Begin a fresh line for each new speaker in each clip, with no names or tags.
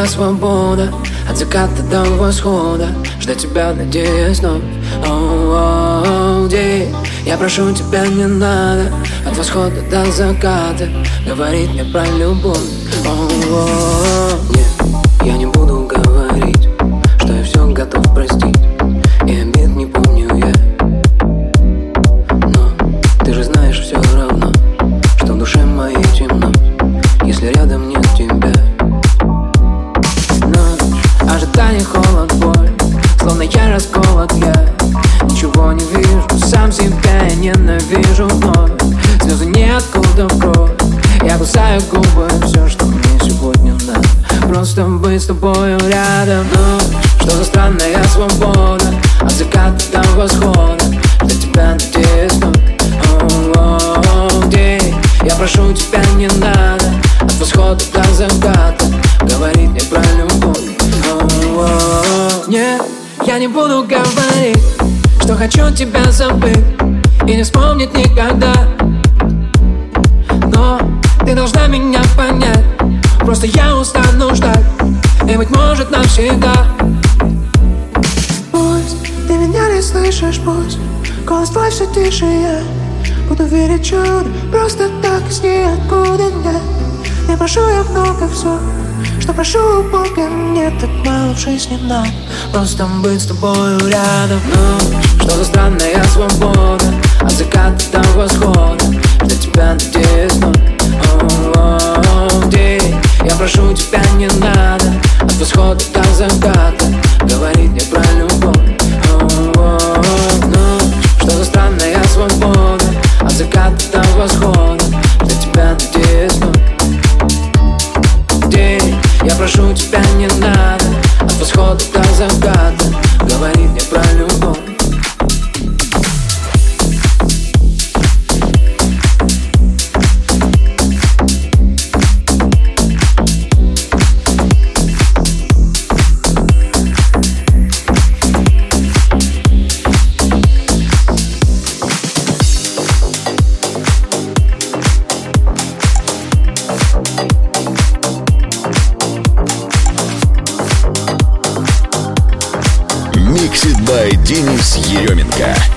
Странная свобода От заката до восхода. Ждать тебя, надеясь вновь. Оу, день Я прошу тебя, не надо. От восхода до заката Говорить мне про любовь. Оу, нет, я не буду хочу тебя забыть И не вспомнить никогда. Но ты должна меня понять Просто я устану ждать И быть может навсегда.
Пусть ты меня не слышишь, пусть Голос твой все тише, я Буду верить чудо Просто так из ниоткуда нет. Не прошу я много все Что прошу у Бога Мне так мало в жизни нам
Просто быть с тобою рядом? Ну, что за странная свобода От заката до восхода? Для тебя надеюсь вновь день Я прошу тебя, не надо От восхода до заката Говорить мне про любовь. Ну, что за странная свобода От заката до восхода? Для тебя надеюсь вновь День Я прошу тебя, не надо От восхода до заката Говори мне про любовь
Еременко.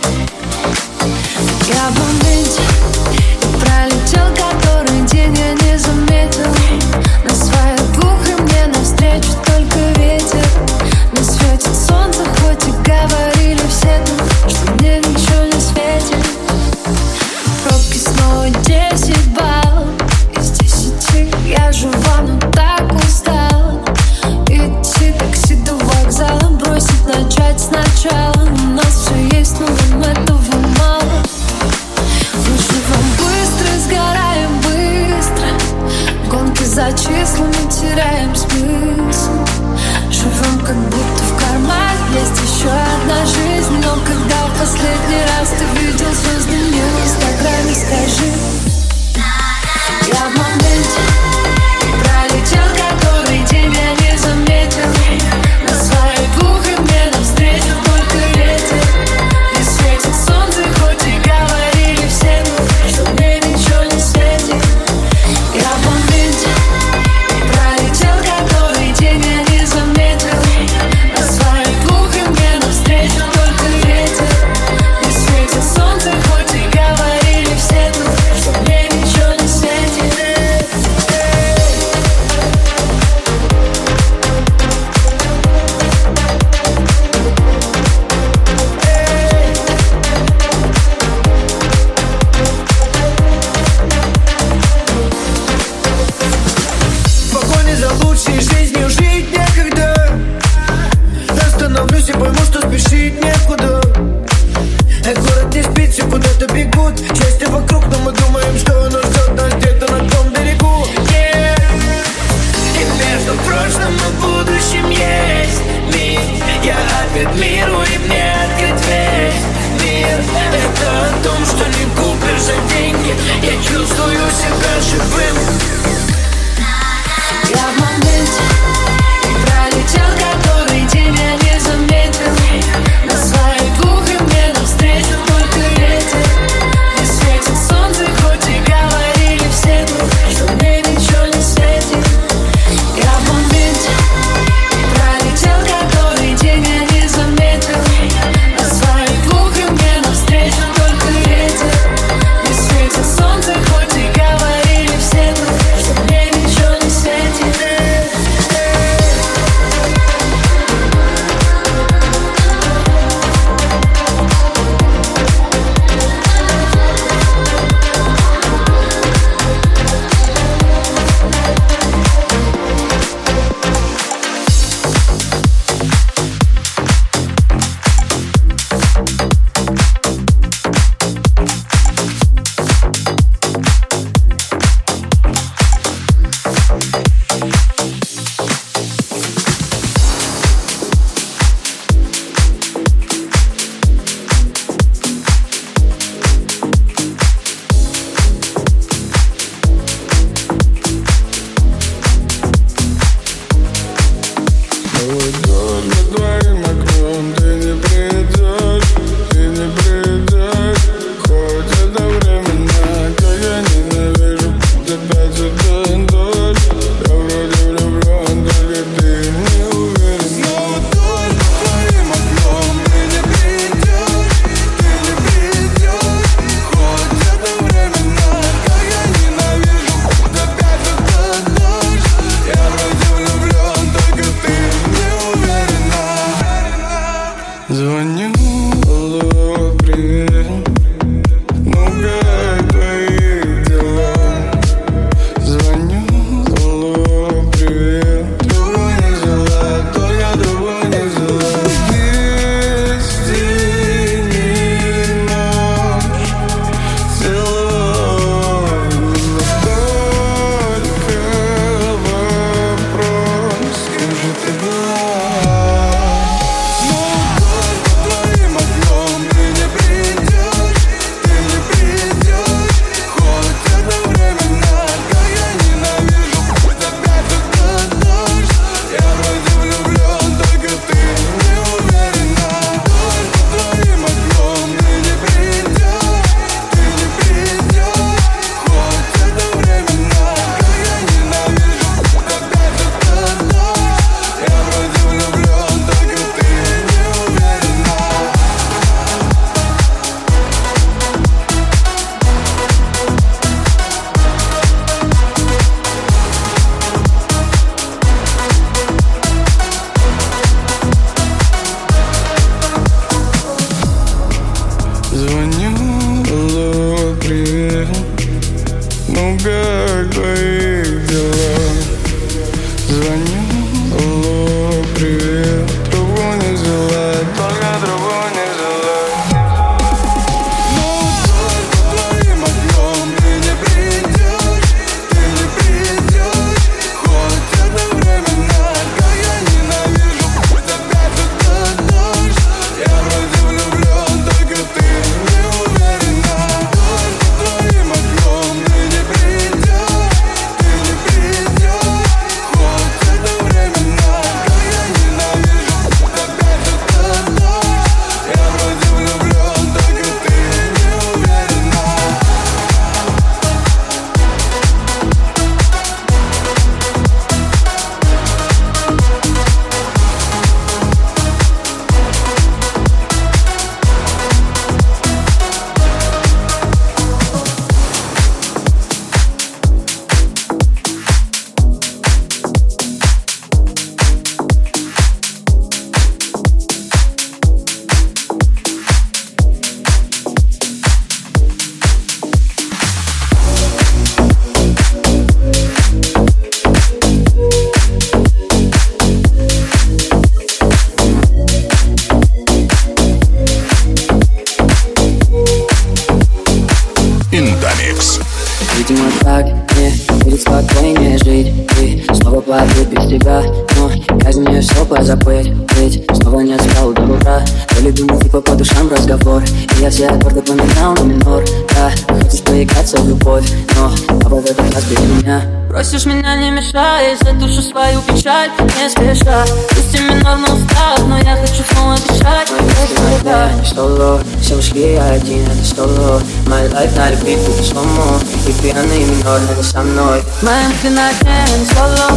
Mind can I dance solo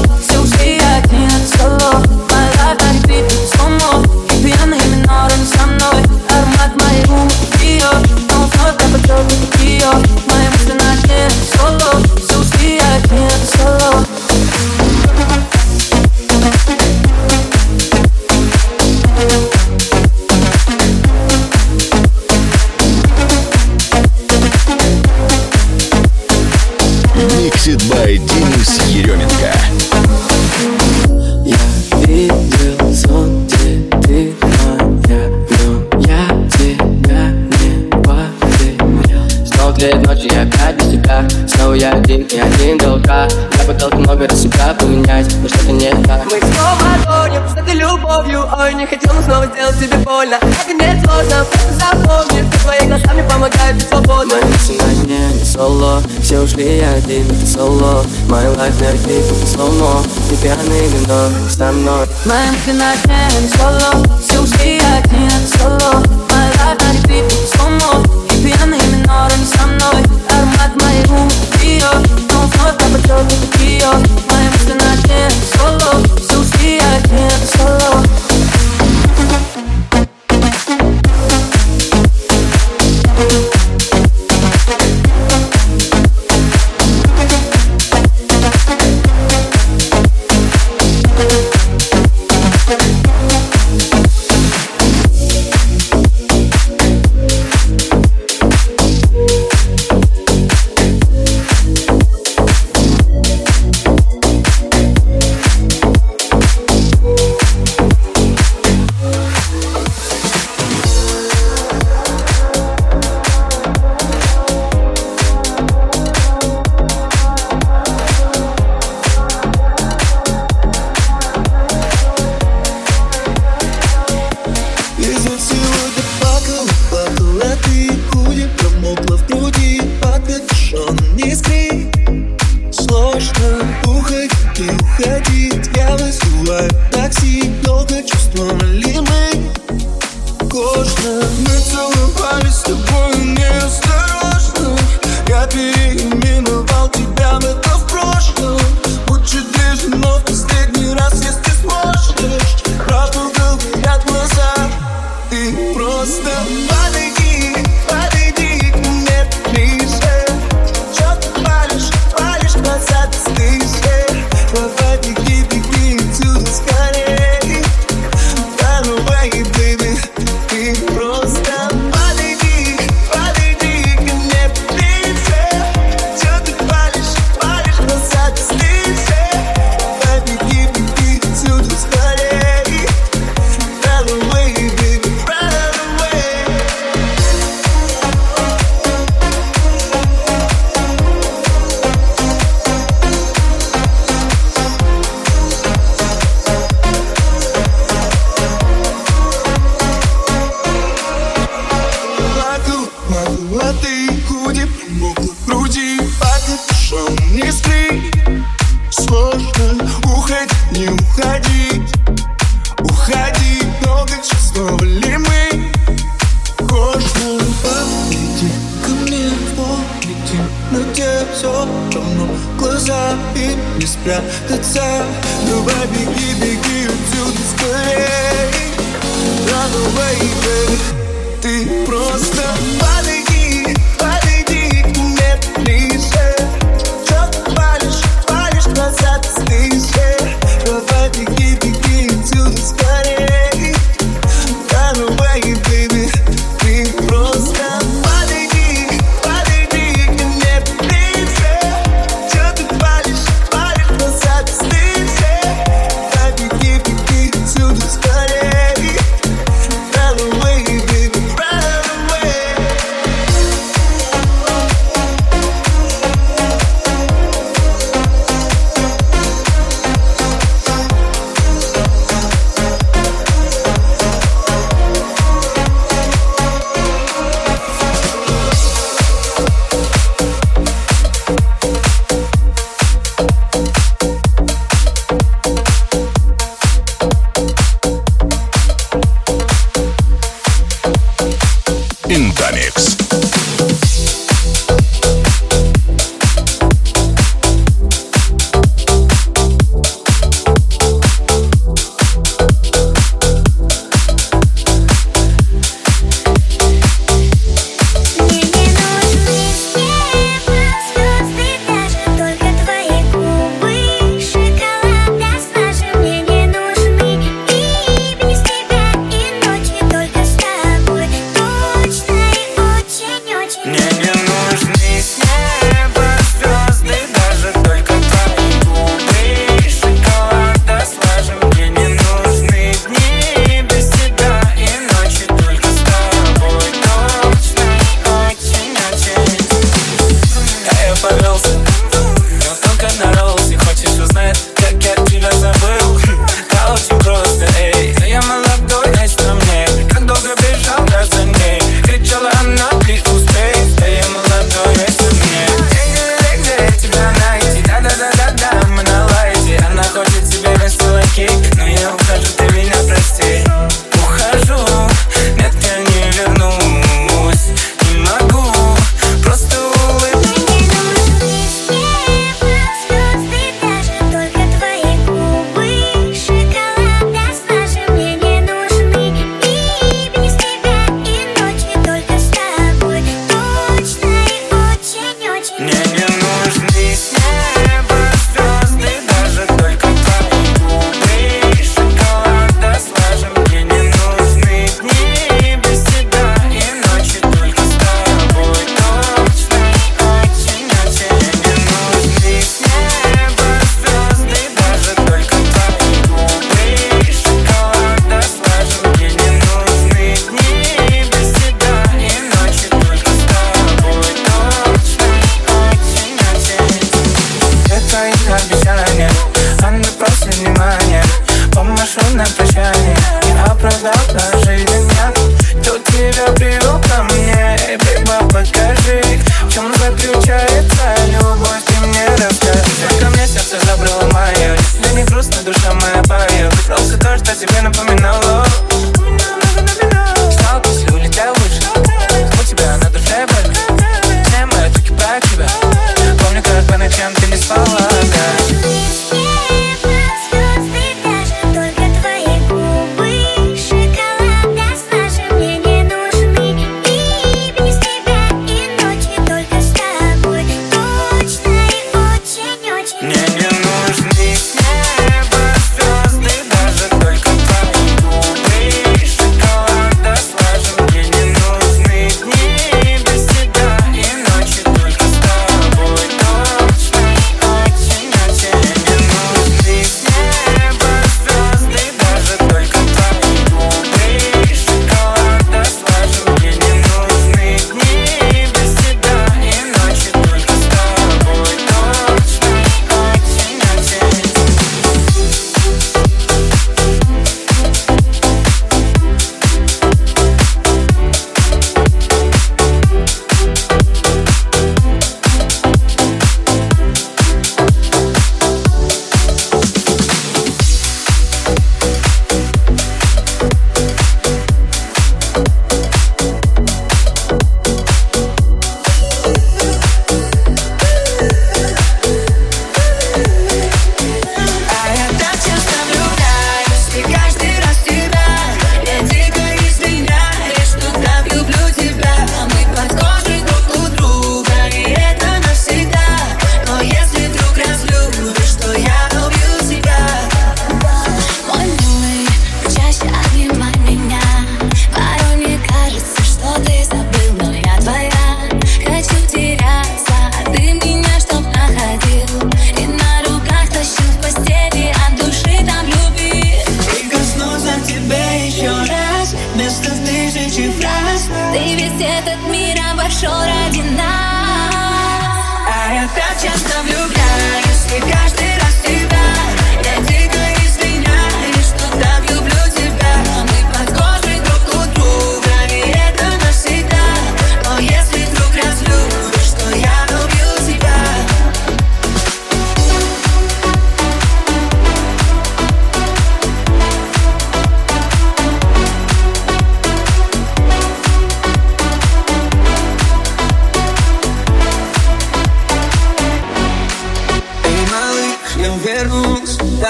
solo My life never people slow mo Теперь они вино. Со мной. Man can I can solo Сюзки I can solo My life never people slow mo И пьяный минором со мной Аромат моих губ ее Но вновь попадет ее. Мои мысли на соло, все ушли
I
can solo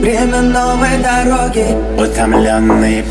время новой дороги.
Утомленные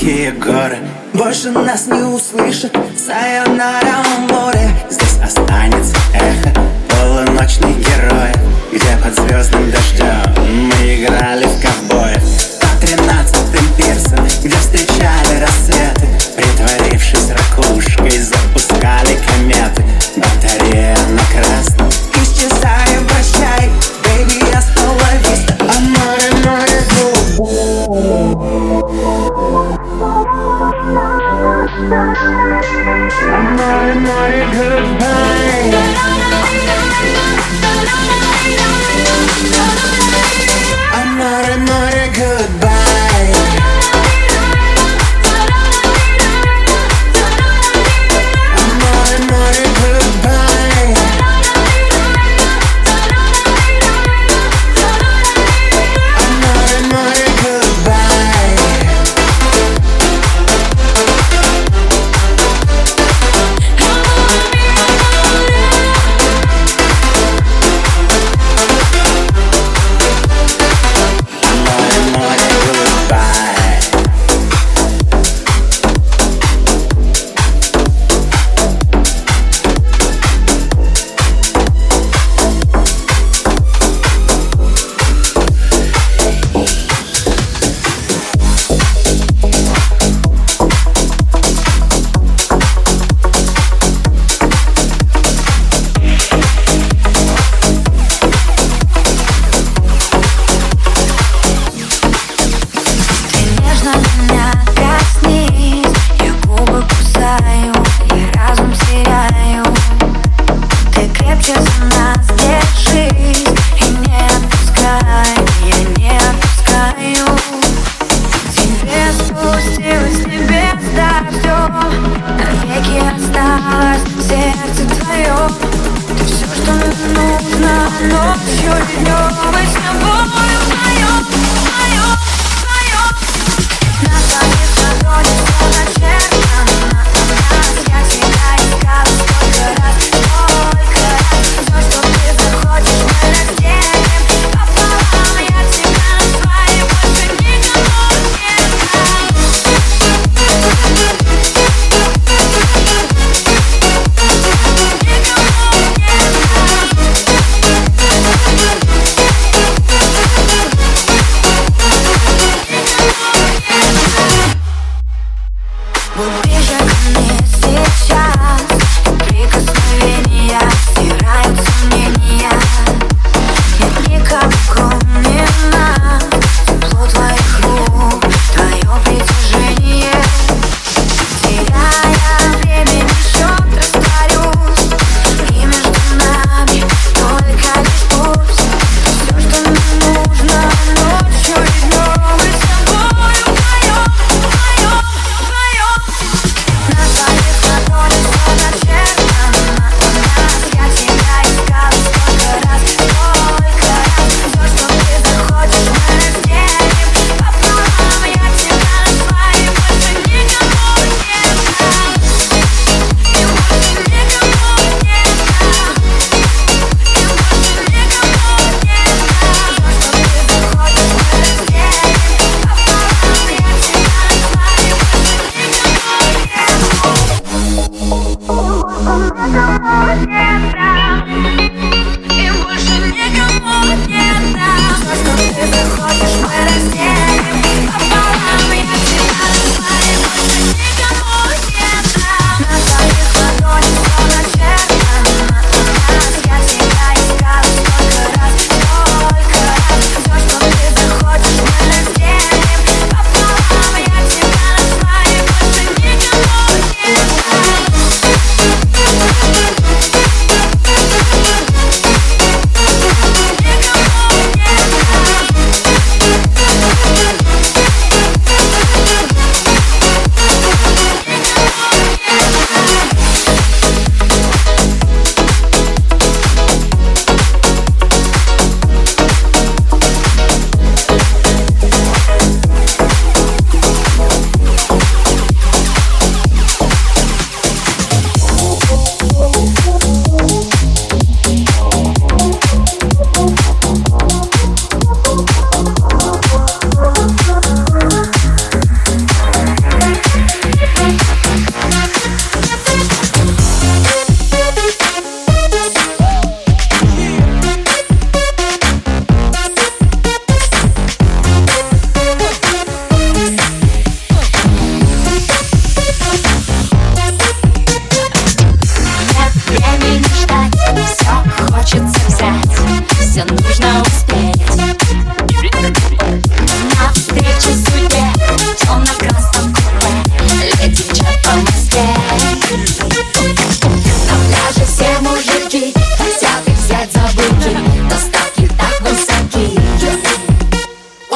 here, go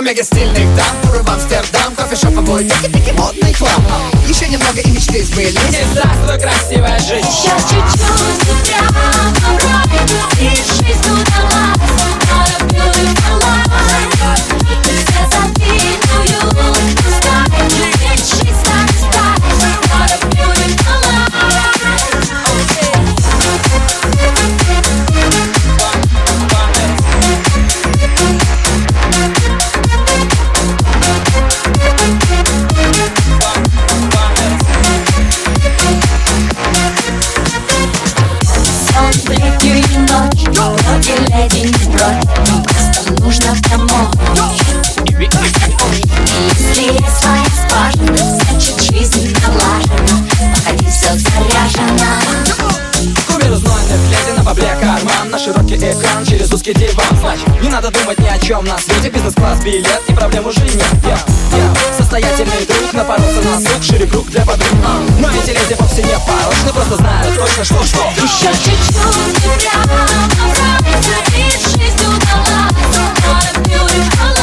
мега стильных дам. Туры в Амстердам, кофешоп обои Тики-тики, модный хлам Еще немного и
мечты сбылись. Не
здравствуй, красивая жизнь. Сейчас чуть уступь,
чувствую себя порой И жизнь удалась,
а надо думать ни о чем. На свете Бизнес-класс, билет
и проблем уже нет. Я, я, состоятельный друг Напоролся на сук, шире круг для подруг. Но эти леди вовсе не порочны Просто знают точно, что что. Еще чуть-чуть тебя Набраться и жизнь удалась Beautiful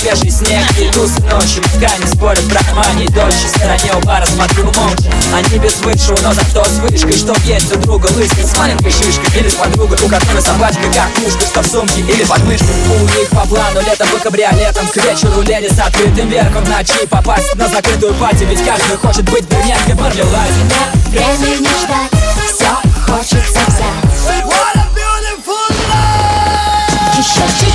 свежий снег. И тусы ночью Пока не спорят про мани дождь В стороне у бара смотрю молча. Они без высшего, но зато с вышкой Что есть у друга лысый с маленькой шишкой Или с подругой, у которой собачка как мушка Что в сумке или под мышкой. У них по плану летом в кабриолетом К вечеру леди с открытым верхом. Ночи попасть на закрытую пати Ведь каждый хочет быть брюнеткой Марлелай
Нет времени ждать, все хочется взять. Еще чуть-чуть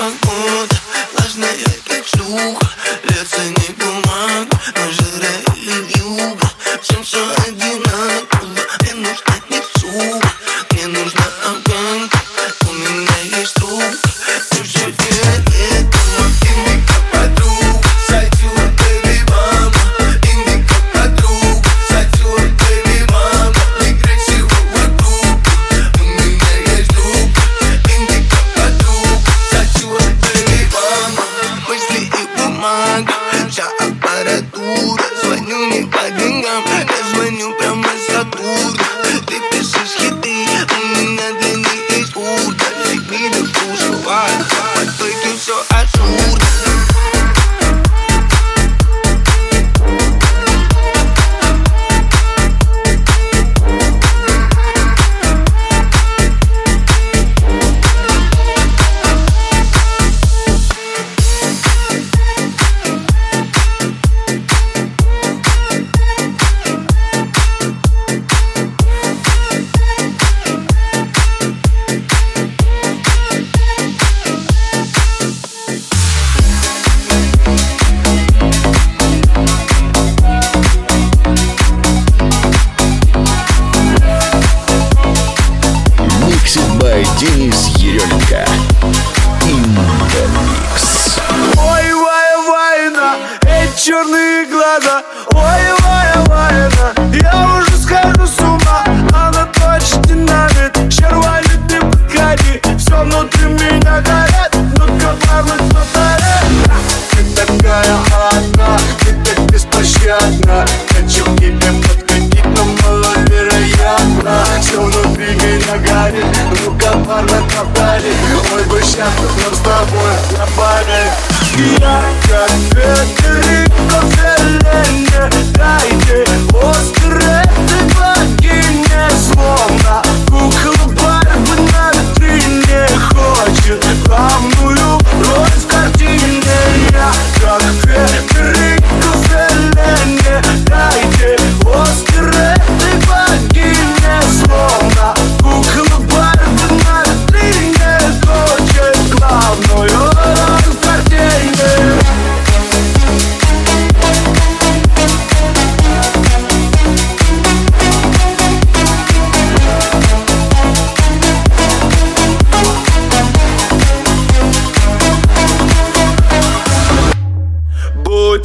oh, oh.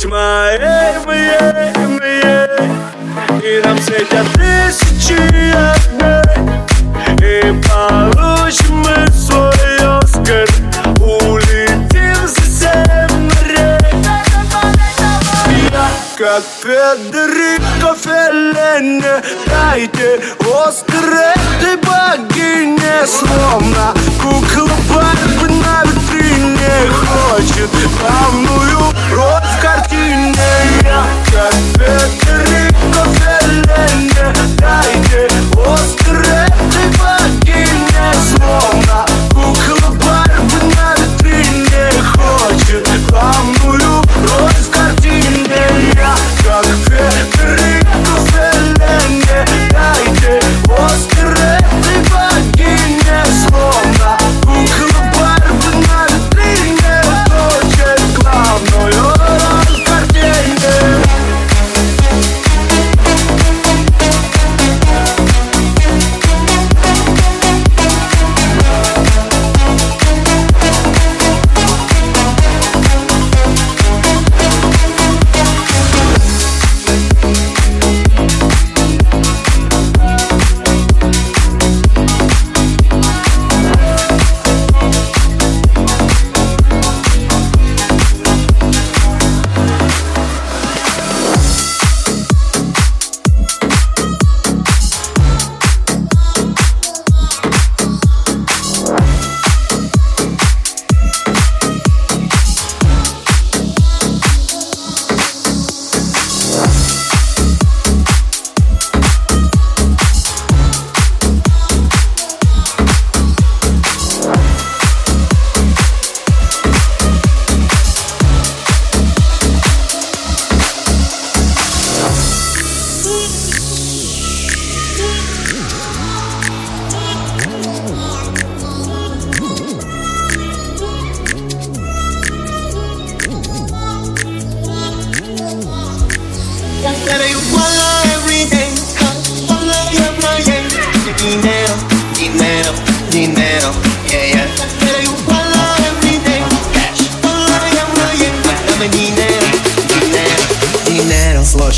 тьма эй, мы, эй, мы, эй. И
нам светят тысячи огней. И получим мы свой Оскар. Улетим за семь морей. Я как Федерико Феллене Дайте Оскар этой богине. Словно кукла Барби на витрине. Хочет главную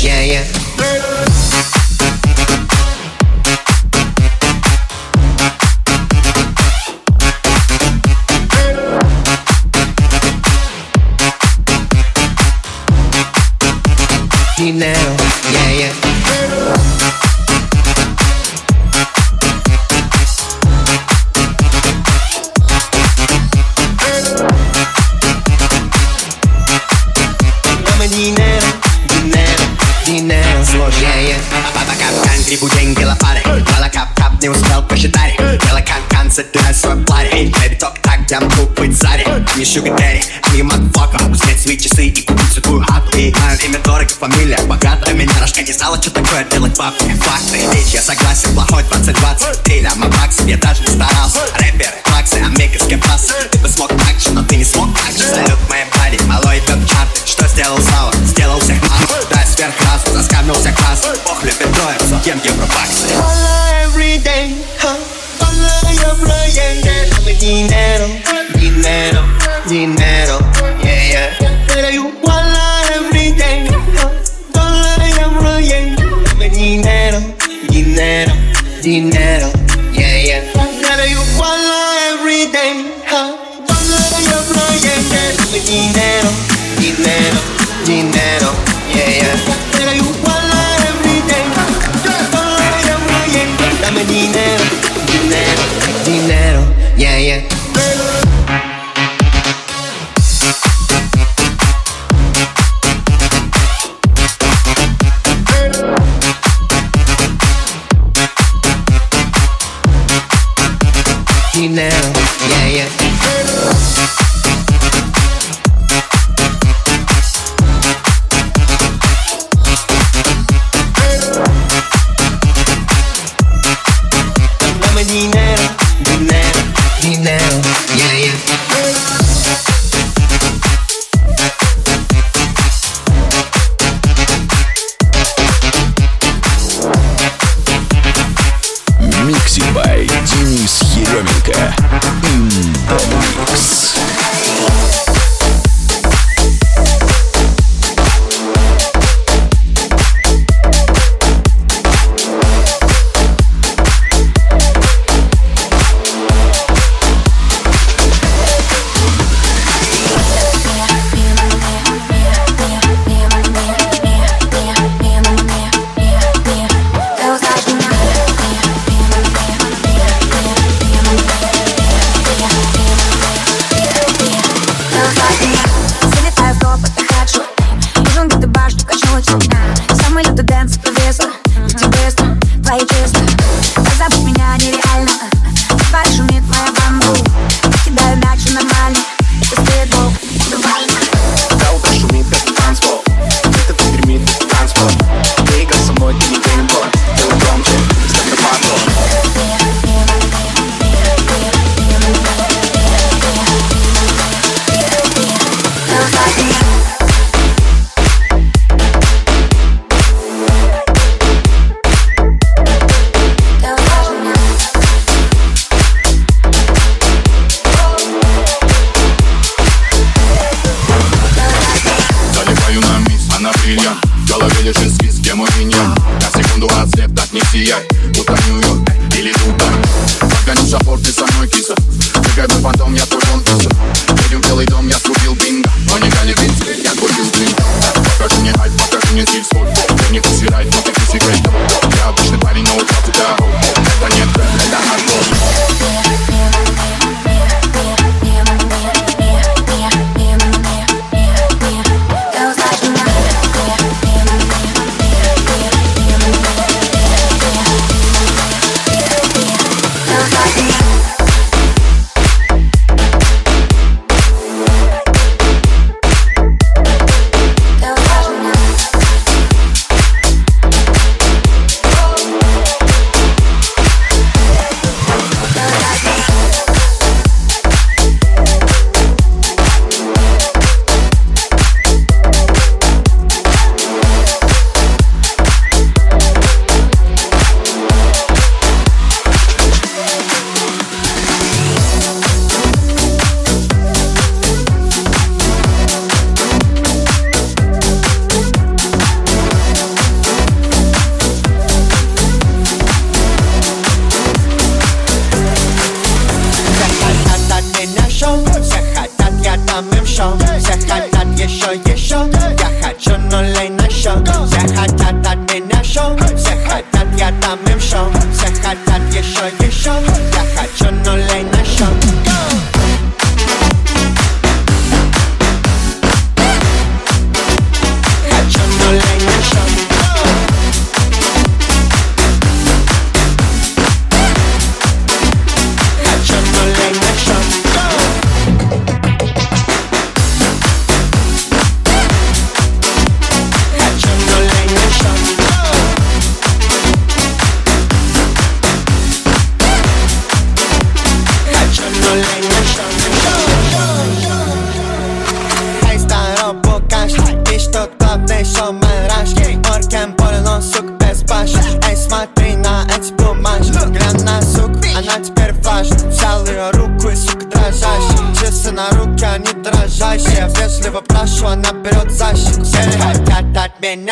yeah, yeah. sugar daddy. I'm your motherfucker
Обуздать свои часы и купить святую хату И мое имя дорого, фамилия богата Меня рожка не стало, что такое делать бабки Факты, речь, я согласен, плохой 2020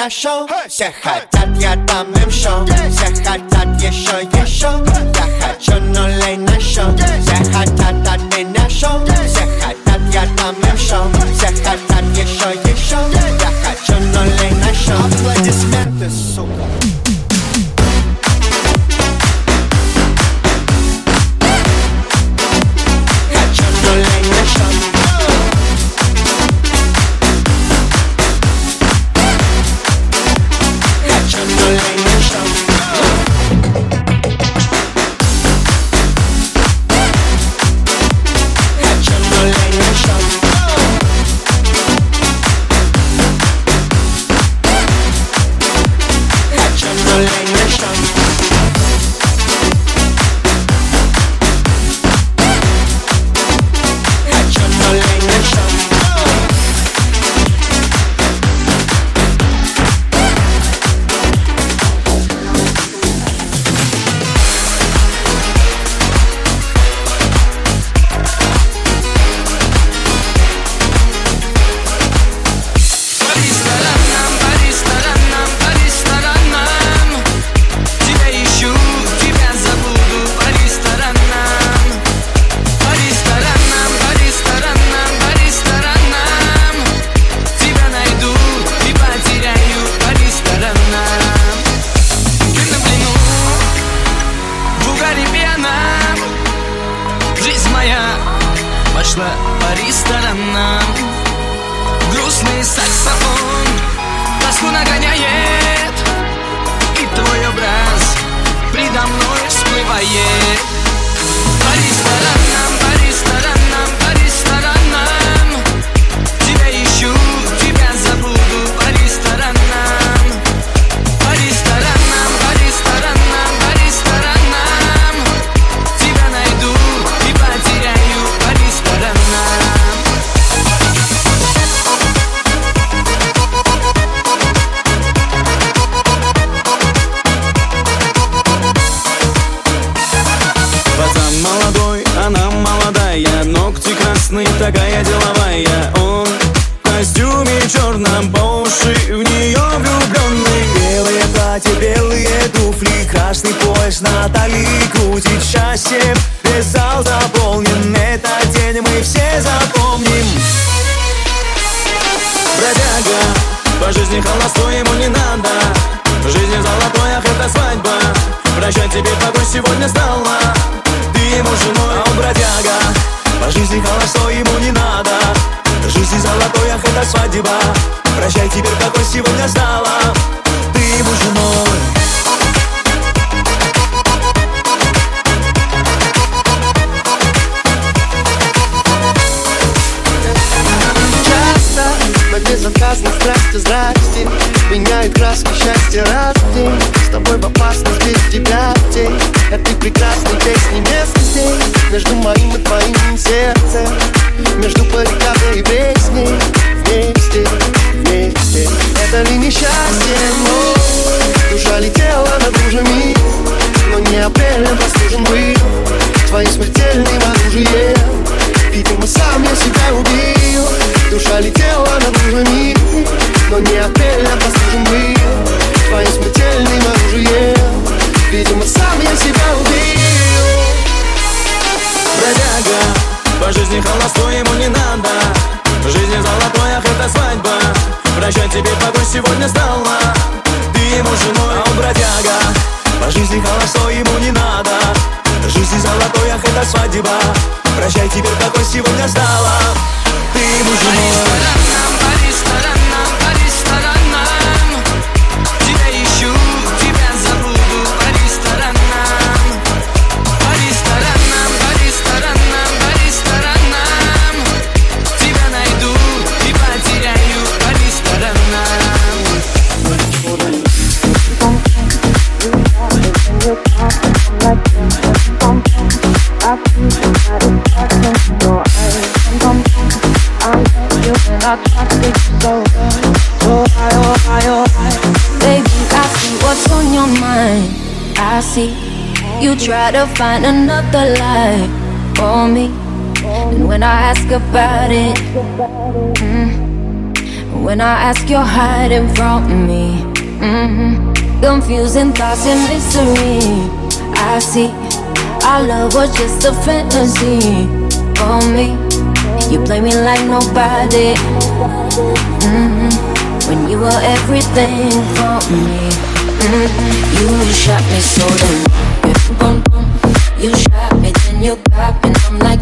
меня шоу Все хотят, я дам им шоу
try to find another life for me.
And when I ask about it, mm, when I ask, you're hiding from me. Mm-hmm. Confusing thoughts and mystery. I see our love was just a fantasy for me. You play me like nobody. Mm-hmm. When you were everything for me. Mm-hmm. You shot me so damn. You shot me, then you got me. I'm like.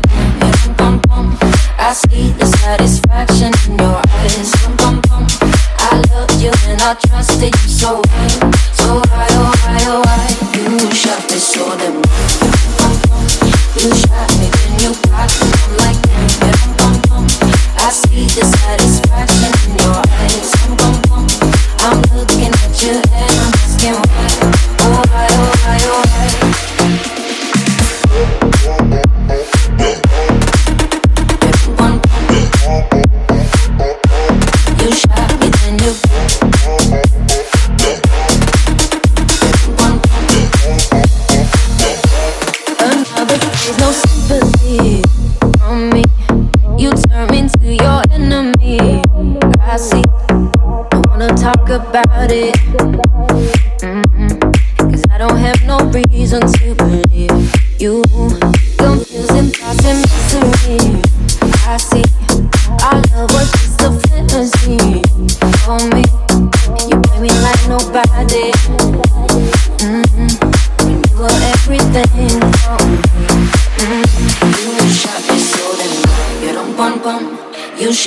I see the satisfaction in your eyes. I you and I trusted you so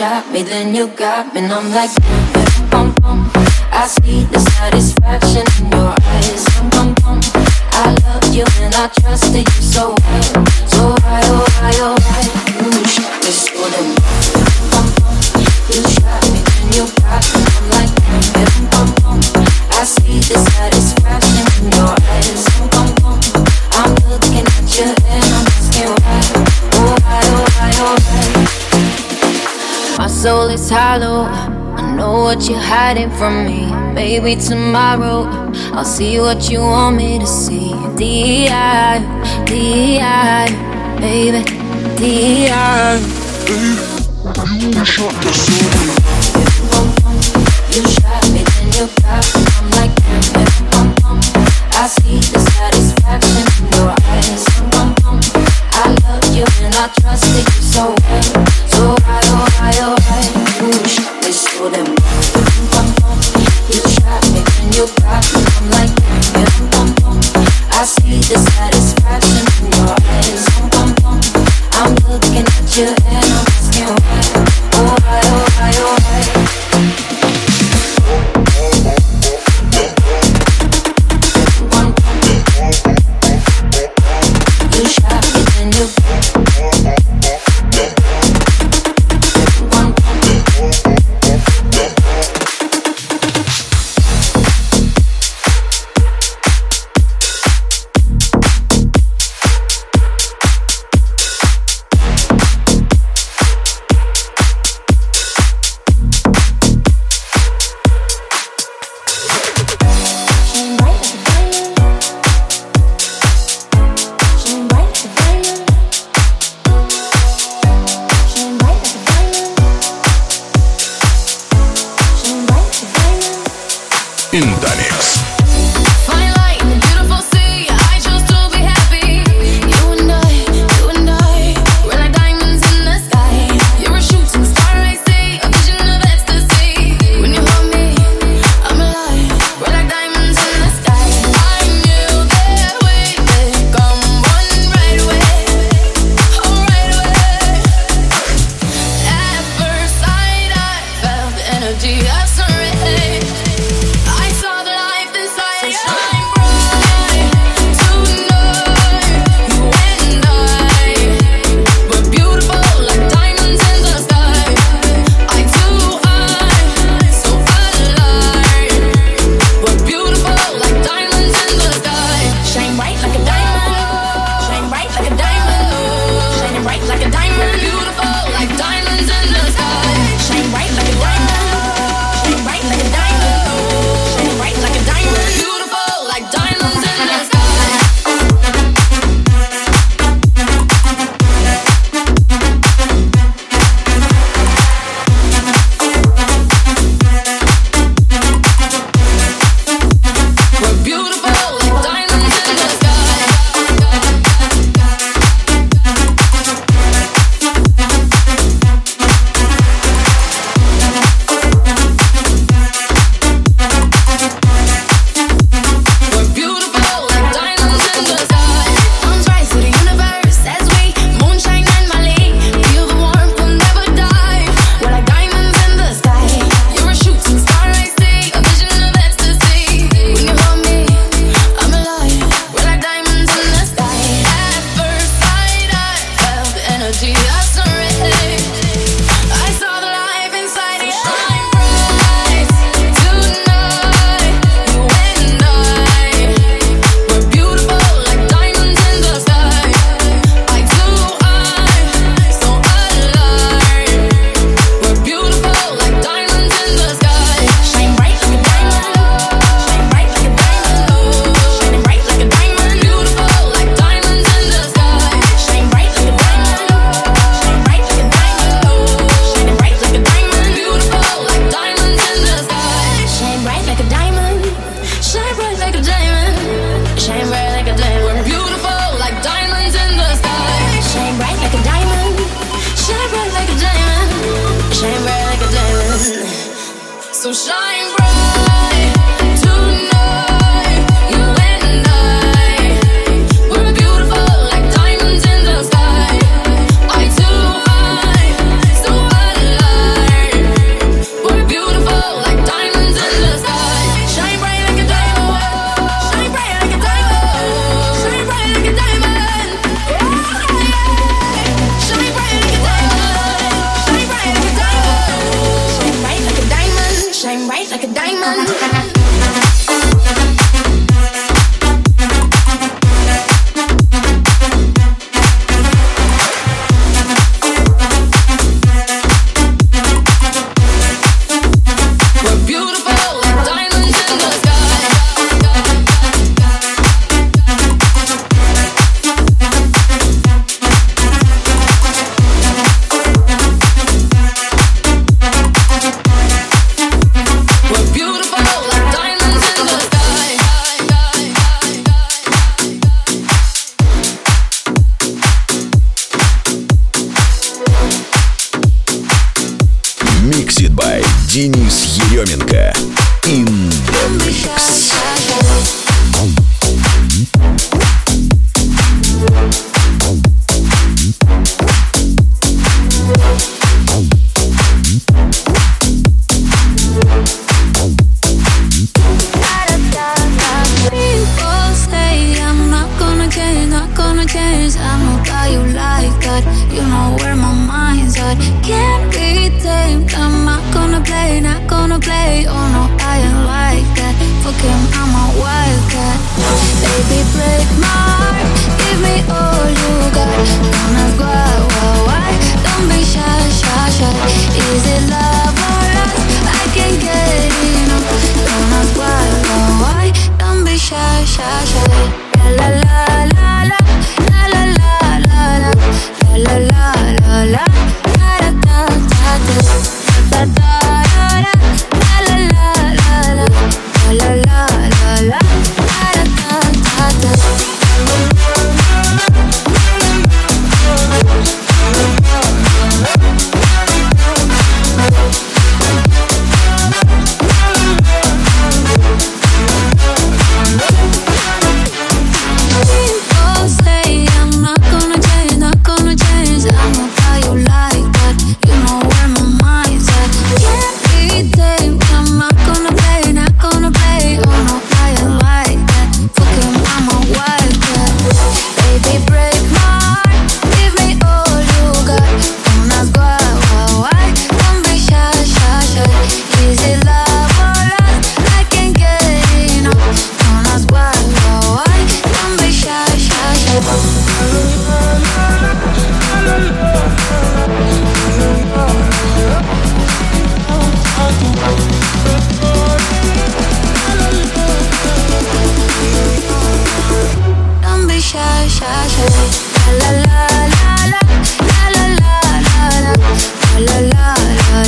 shot me, then you got me, and I'm like, bum bum. I see the satisfaction in your eyes. Bum bum. I love you and I trusted soul is hollow. I know what you're hiding from me. Maybe tomorrow I'll see what you want me to see. D.I. D.I. Baby, D.I. So You shot me, then you got me. I'm like, bum. I see the satisfaction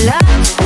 love.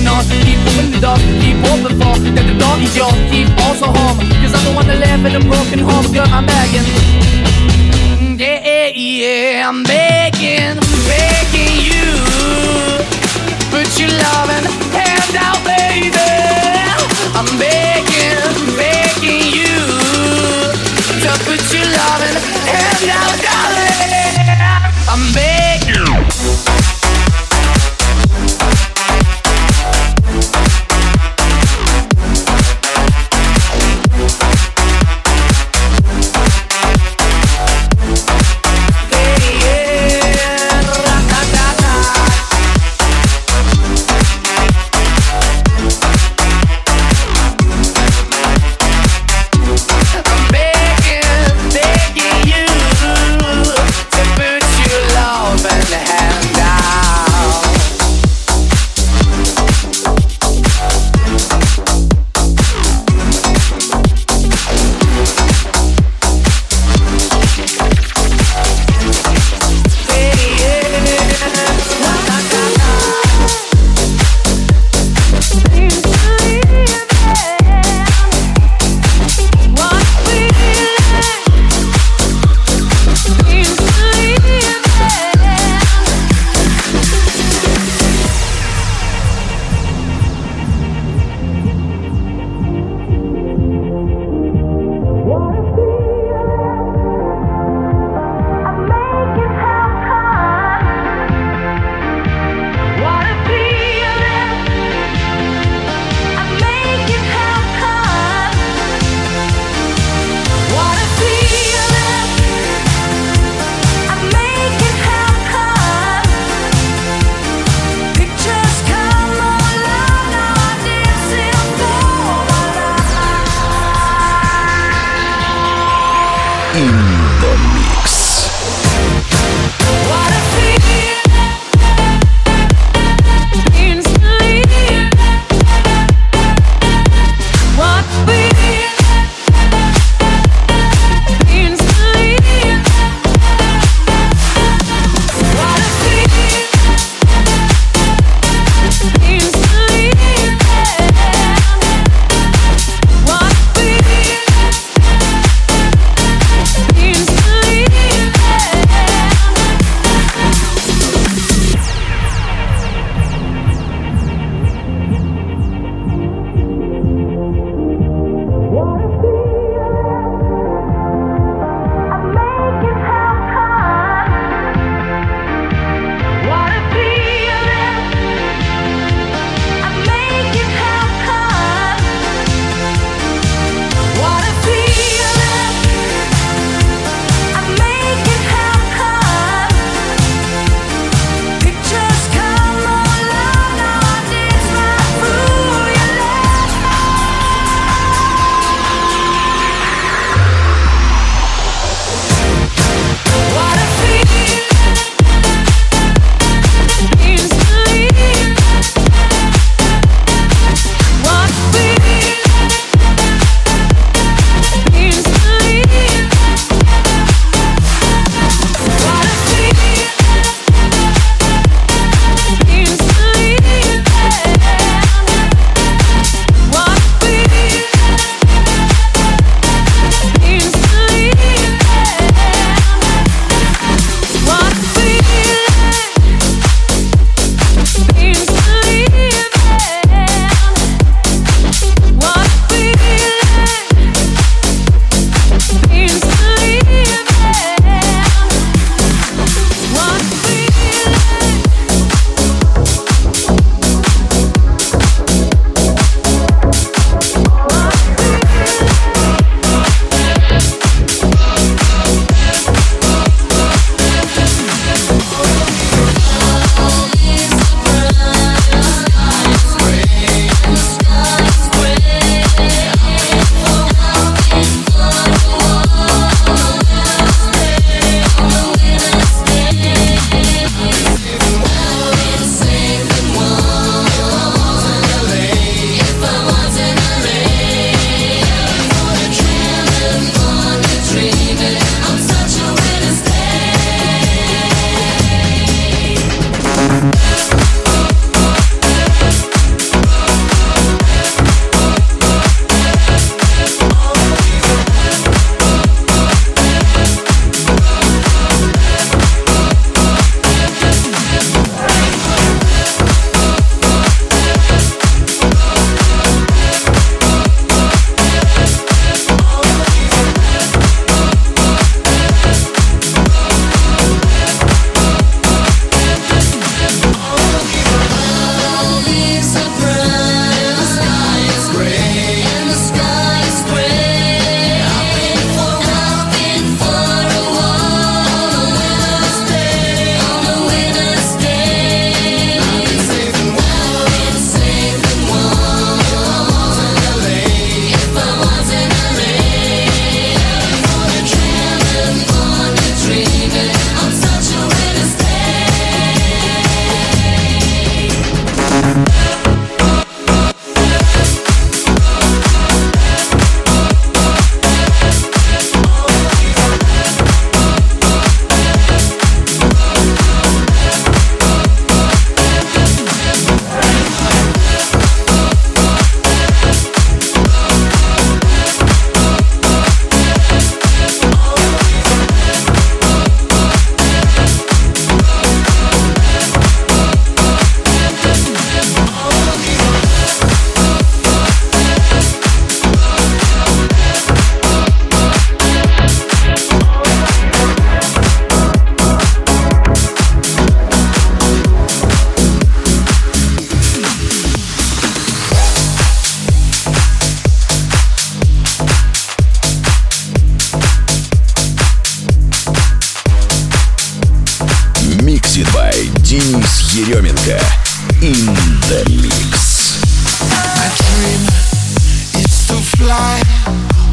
Walking on, keep moving the door, keep open for that the door is yours. Keep also home, cause I'm the one that live in a broken home, girl, I'm begging. Mm, yeah, yeah, I'm begging, begging you. Put your loving hand out, baby. I'm begging, begging you to put your loving hand out, darling. I'm begging.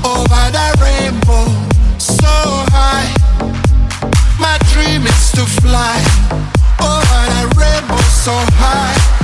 Over the rainbow so high. My dream is to fly over the rainbow so high.